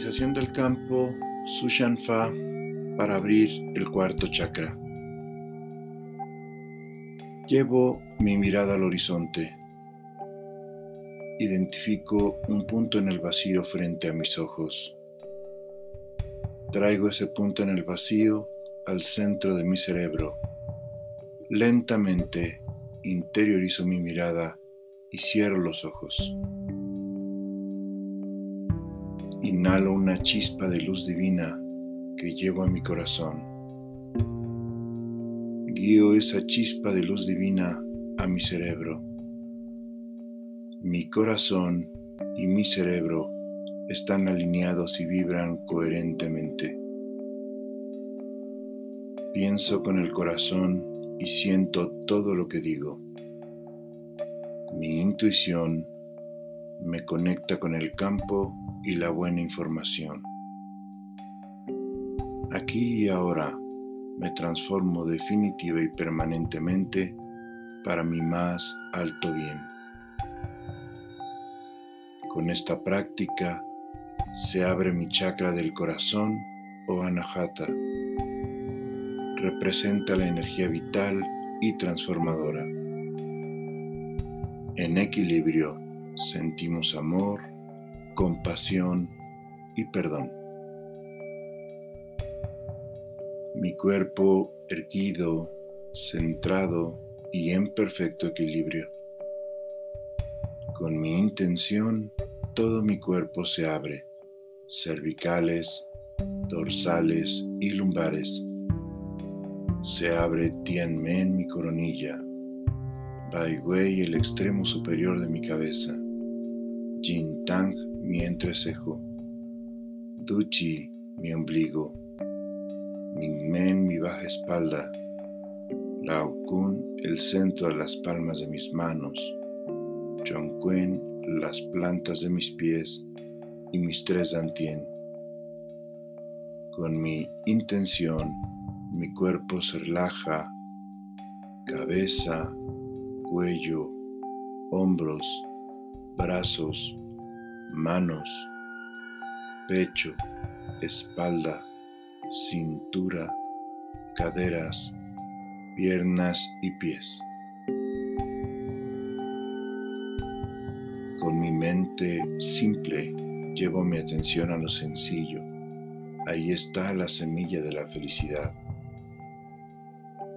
Organización del campo Sushan Fa para abrir el cuarto chakra. Llevo mi mirada al horizonte. Identifico un punto en el vacío frente a mis ojos. Traigo ese punto en el vacío al centro de mi cerebro. Lentamente interiorizo mi mirada y cierro los ojos. Inhalo una chispa de luz divina que llevo a mi corazón. Guío esa chispa de luz divina a mi cerebro. Mi corazón y mi cerebro están alineados y vibran coherentemente. Pienso con el corazón y siento todo lo que digo. Mi intuición me conecta con el campo y la buena información. Aquí y ahora me transformo definitiva y permanentemente para mi más alto bien. Con esta práctica se abre mi chakra del corazón o anahata. Representa la energía vital y transformadora. En equilibrio sentimos amor, compasión y perdón. Mi cuerpo erguido, centrado y en perfecto equilibrio. Con mi intención, todo mi cuerpo se abre, cervicales, dorsales y lumbares. Se abre Tianmen mi coronilla, Bai Wei el extremo superior de mi cabeza, Jin Tang mi entrecejo, Duchi mi ombligo, Mingmen mi baja espalda, Lao Kun el centro de las palmas de mis manos, Chongquen las plantas de mis pies. Y mis tres dantien. Con mi intención, mi cuerpo se relaja, cabeza, cuello, hombros, brazos, manos, pecho, espalda, cintura, caderas, piernas y pies. Con mi mente simple llevo mi atención a lo sencillo. Ahí está la semilla de la felicidad.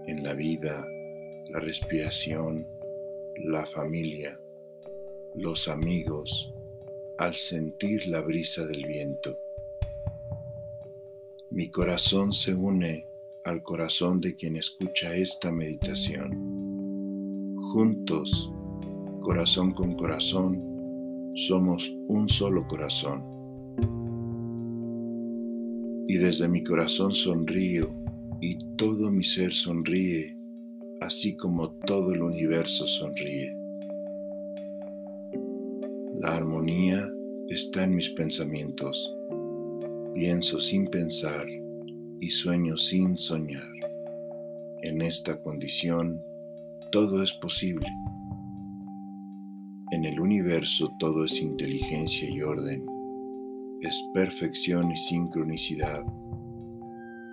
En la vida, la respiración, la familia, los amigos, al sentir la brisa del viento. Mi corazón se une al corazón de quien escucha esta meditación. Juntos, corazón con corazón, somos un solo corazón. Y desde mi corazón sonrío y todo mi ser sonríe así como todo el universo sonríe. La armonía está en mis pensamientos. Pienso sin pensar y sueño sin soñar. En esta condición todo es posible. En el universo todo es inteligencia y orden. Es perfección y sincronicidad.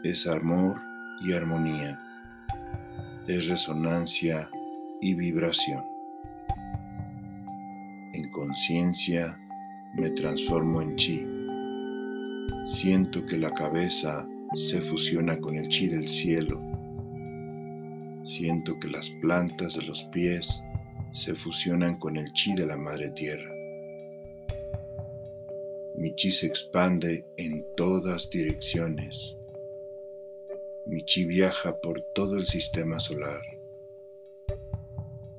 Es amor y armonía es resonancia y vibración. En conciencia me transformo en chi. Siento que la cabeza se fusiona con el chi del cielo. Siento que las plantas de los pies se fusionan con el chi de la madre tierra. Mi chi se expande en todas direcciones mi chi viaja por todo el sistema solar.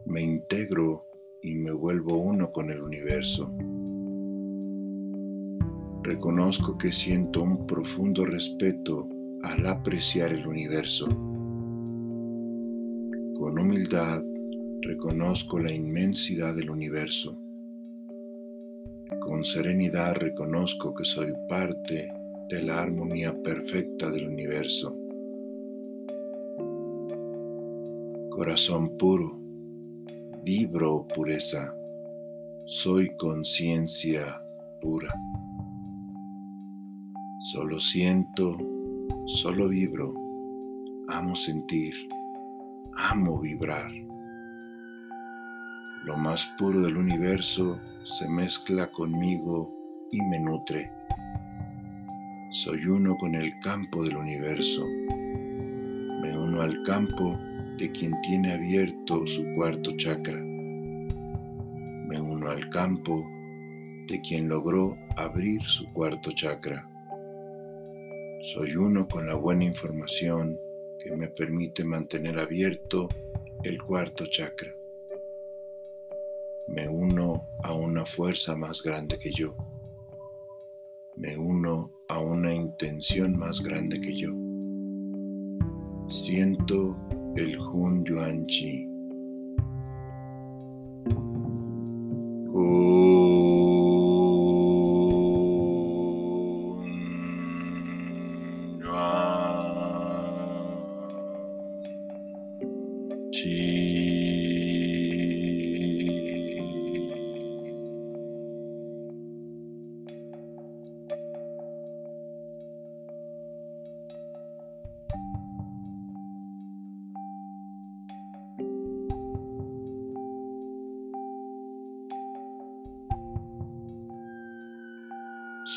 Me integro y me vuelvo uno con el universo. Reconozco que siento un profundo respeto al apreciar el universo. Con humildad reconozco la inmensidad del universo. Con serenidad reconozco que soy parte de la armonía perfecta del universo. Corazón puro, vibro pureza, soy conciencia pura. Solo siento, solo vibro, amo sentir, amo vibrar. Lo más puro del universo se mezcla conmigo y me nutre. Soy uno con el campo del universo. Me uno al campo de quien tiene abierto su cuarto chakra. Me uno al campo de quien logró abrir su cuarto chakra. Soy uno con la buena información que me permite mantener abierto el cuarto chakra. Me uno a una fuerza más grande que yo. Me uno a una intención más grande que yo. Siento el Hun Yuan Chi.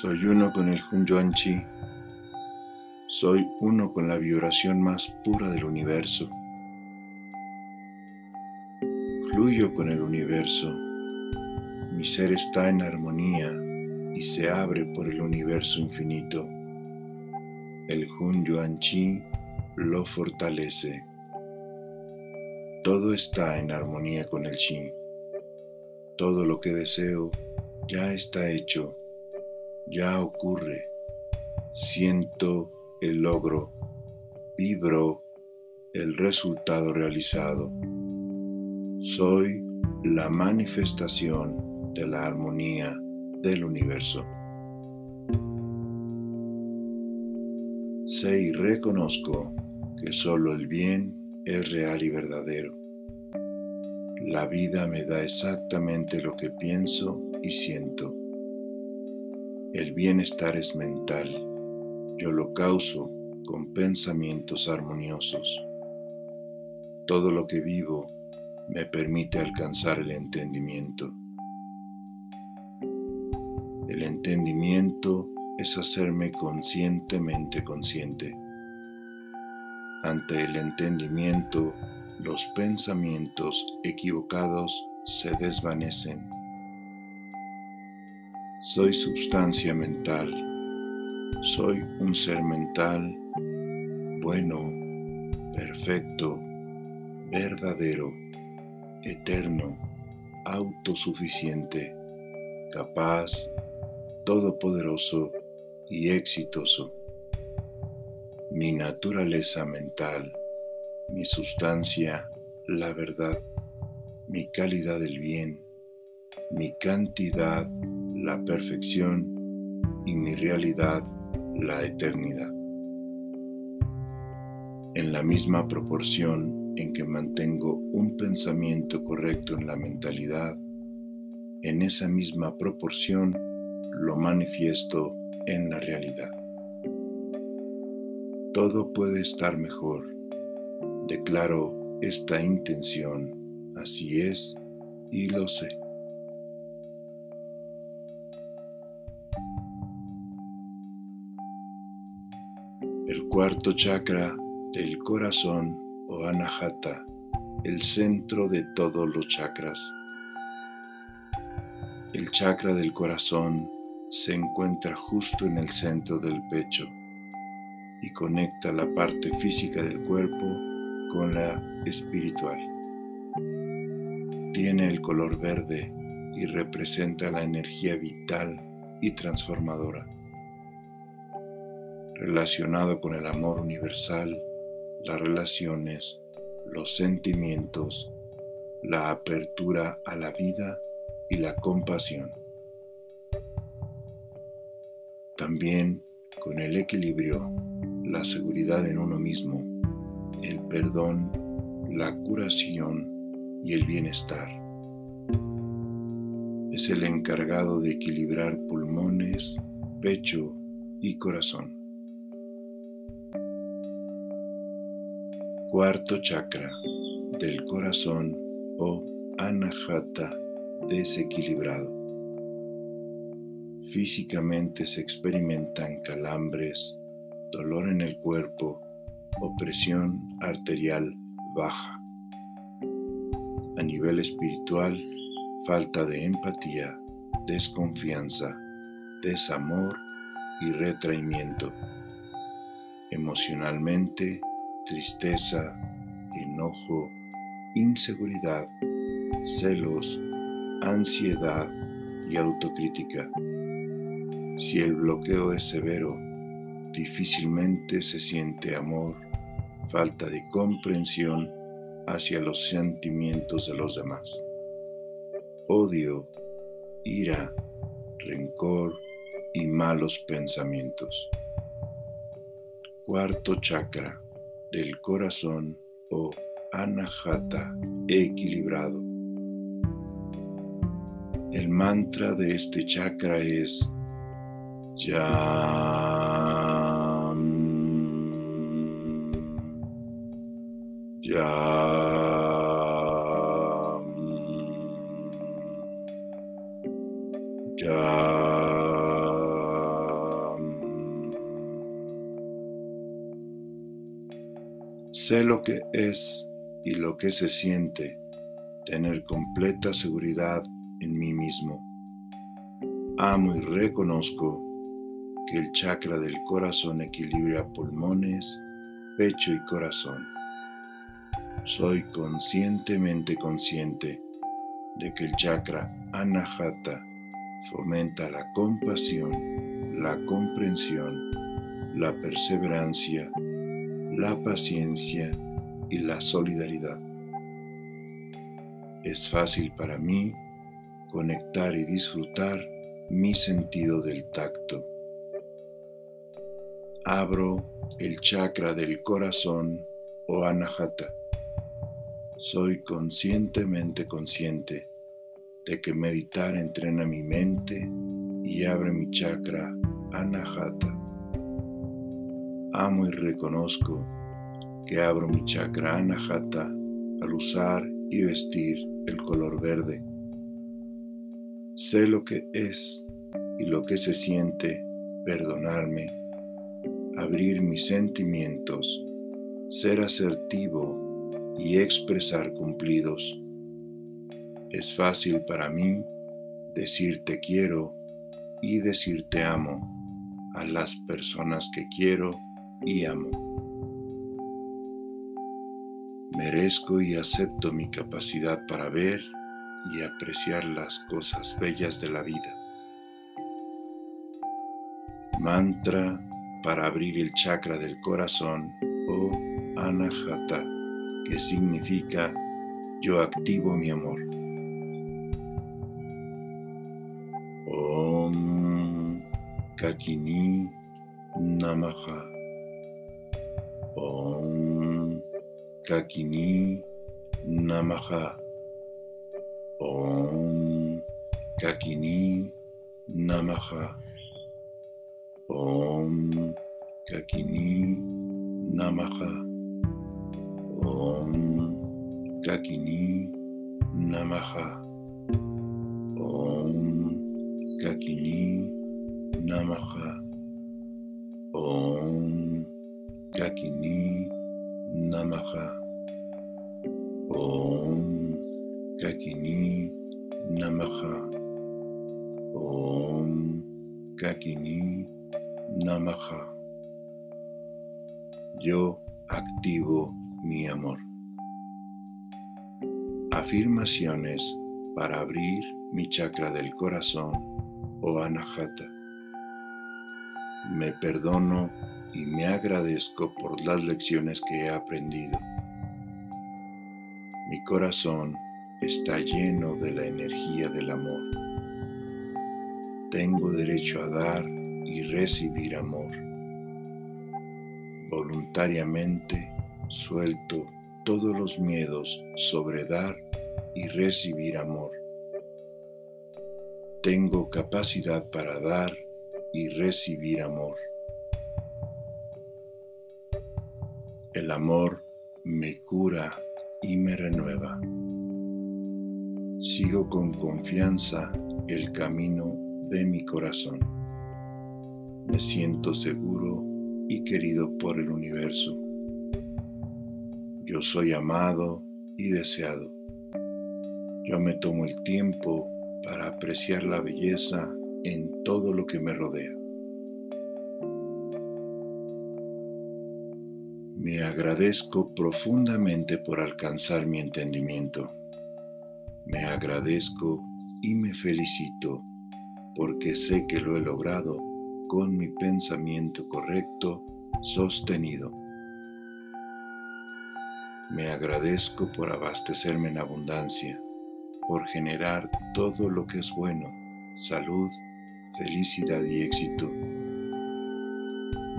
Soy uno con el Yuan Chi. Soy uno con la vibración más pura del universo. Fluyo con el universo. Mi ser está en armonía y se abre por el universo infinito. El Hun Yuan Chi lo fortalece. Todo está en armonía con el Chi. Todo lo que deseo ya está hecho ya ocurre. Siento el logro, vibro el resultado realizado. Soy la manifestación de la armonía del universo. Sé y reconozco que solo el bien es real y verdadero. La vida me da exactamente lo que pienso y siento. El bienestar es mental. Yo lo causo con pensamientos armoniosos. Todo lo que vivo me permite alcanzar el entendimiento. El entendimiento es hacerme conscientemente consciente. Ante el entendimiento, los pensamientos equivocados se desvanecen soy sustancia mental. Soy un ser mental bueno, perfecto, verdadero, eterno, autosuficiente, capaz, todopoderoso y exitoso. Mi naturaleza mental, mi sustancia, la verdad, mi calidad del bien, mi cantidad la perfección y mi realidad la eternidad. En la misma proporción en que mantengo un pensamiento correcto en la mentalidad, en esa misma proporción lo manifiesto en la realidad. Todo puede estar mejor. Declaro esta intención, así es, y lo sé. Cuarto chakra del corazón o anahata, el centro de todos los chakras. El chakra del corazón se encuentra justo en el centro del pecho y conecta la parte física del cuerpo con la espiritual. Tiene el color verde y representa la energía vital y transformadora relacionado con el amor universal, las relaciones, los sentimientos, la apertura a la vida y la compasión. También con el equilibrio, la seguridad en uno mismo, el perdón, la curación y el bienestar. Es el encargado de equilibrar pulmones, pecho, y corazón. Cuarto chakra del corazón o anahata desequilibrado. Físicamente se experimentan calambres, dolor en el cuerpo o presión arterial baja. A nivel espiritual, falta de empatía, desconfianza, desamor y retraimiento. Emocionalmente, tristeza, enojo, inseguridad, celos, ansiedad y autocrítica. Si el bloqueo es severo, difícilmente se siente amor, falta de comprensión hacia los sentimientos de los demás. Odio, ira, rencor y malos pensamientos. Cuarto chakra del corazón o anahata equilibrado. El mantra de este chakra es Yam. Yam. Sé lo que es y lo que se siente tener completa seguridad en mí mismo. Amo y reconozco que el chakra del corazón equilibra pulmones, pecho y corazón. Soy conscientemente consciente de que el chakra anahata fomenta la compasión, la comprensión, la perseverancia, la paciencia y la solidaridad. Es fácil para mí conectar y disfrutar mi sentido del tacto abro el chakra del corazón o anahata. Soy conscientemente consciente de que meditar entrena mi mente y abre mi chakra anahata. Amo y reconozco que abro mi chakra anahata al usar y vestir el color verde. Sé lo que es y lo que se siente perdonarme abrir mis sentimientos, ser asertivo y expresar cumplidos. Es fácil para mí decir te quiero y decir te amo a las personas que quiero y amo. Merezco y acepto mi capacidad para ver y apreciar las cosas bellas de la vida. Mantra para abrir el chakra del corazón o anahata, que significa yo activo mi amor. Om Kakini Namaha. Om Kakini Namaha. Om Kakini Namaha. Om Kakini Namaha. Om Kakini Namaha. Om Kakini Namaha. Om Kakini Namaha. Om Kakini Namaha. Om Kakini Namaha. Yo activo mi amor. Afirmaciones para abrir mi chakra del corazón o anahata. Me perdono y me agradezco por las lecciones que he aprendido. Mi corazón está lleno de la energía del amor. Tengo derecho a dar y recibir amor. Voluntariamente suelto todos los miedos sobre dar y recibir amor. Tengo capacidad para dar y recibir amor. El amor me cura y me renueva. Sigo con confianza el camino de mi corazón. Me siento seguro y querido por el universo. Yo soy amado y deseado. Yo me tomo el tiempo para apreciar la belleza en todo lo que me rodea. Me agradezco profundamente por alcanzar mi entendimiento. Me agradezco y me felicito porque sé que lo he logrado con mi pensamiento correcto sostenido. Me agradezco por abastecerme en abundancia, por generar todo lo que es bueno, salud, felicidad y éxito.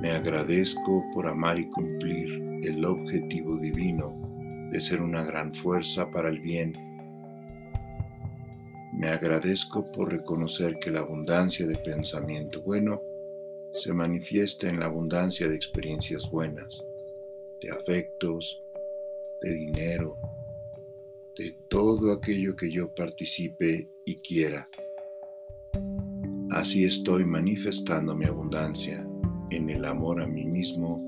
Me agradezco por amar y cumplir el objetivo divino de ser una gran fuerza para el bien me agradezco por reconocer que la abundancia de pensamiento bueno se manifiesta en la abundancia de experiencias buenas, de afectos, de dinero, de todo aquello que yo participe y quiera. Así estoy manifestando mi abundancia en el amor a mí mismo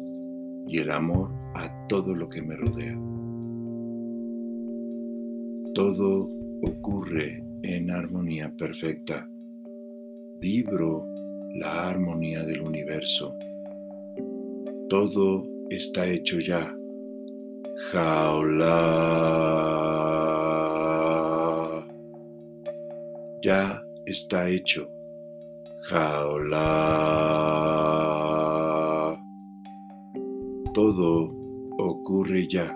y el amor a todo lo que me rodea. Todo ocurre en armonía perfecta. Vibro la armonía del universo. Todo está hecho ya. Jaula. Ya está hecho. Jaula. Todo ocurre ya.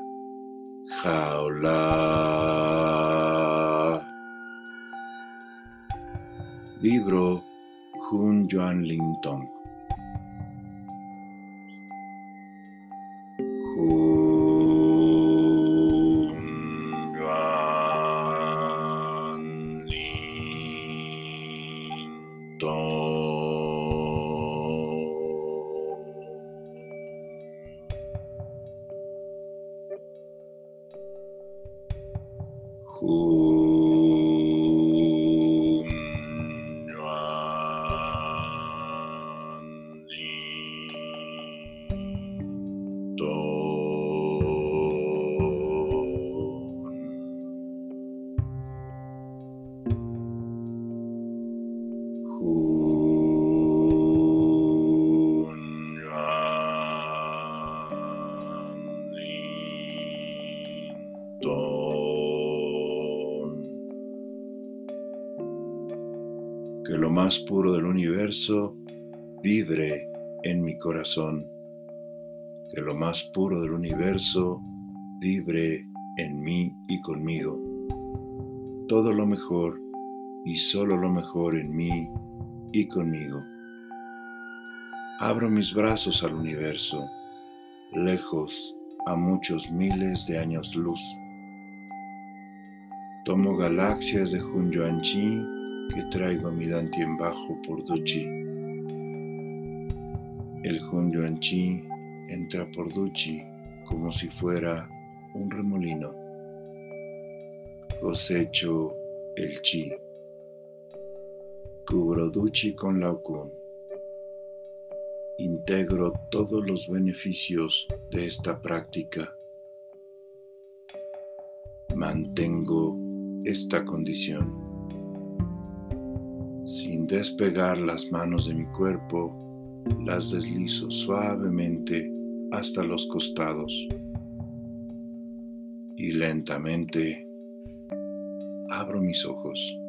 Jaula. Libro Hun Yuan Ling Tong. Más puro del universo vibre en mi corazón, que lo más puro del universo vibre en mí y conmigo. Todo lo mejor y solo lo mejor en mí y conmigo. Abro mis brazos al universo, lejos a muchos miles de años luz. Tomo galaxias de Hunyuanchi que traigo a mi Dantien bajo por Duchi. El Hunyuanchi entra por Duchi como si fuera un remolino. Cosecho el chi. Cubro Duchi con Laokun. Integro todos los beneficios de esta práctica. Mantengo esta condición. Sin despegar las manos de mi cuerpo, las deslizo suavemente hasta los costados y lentamente abro mis ojos.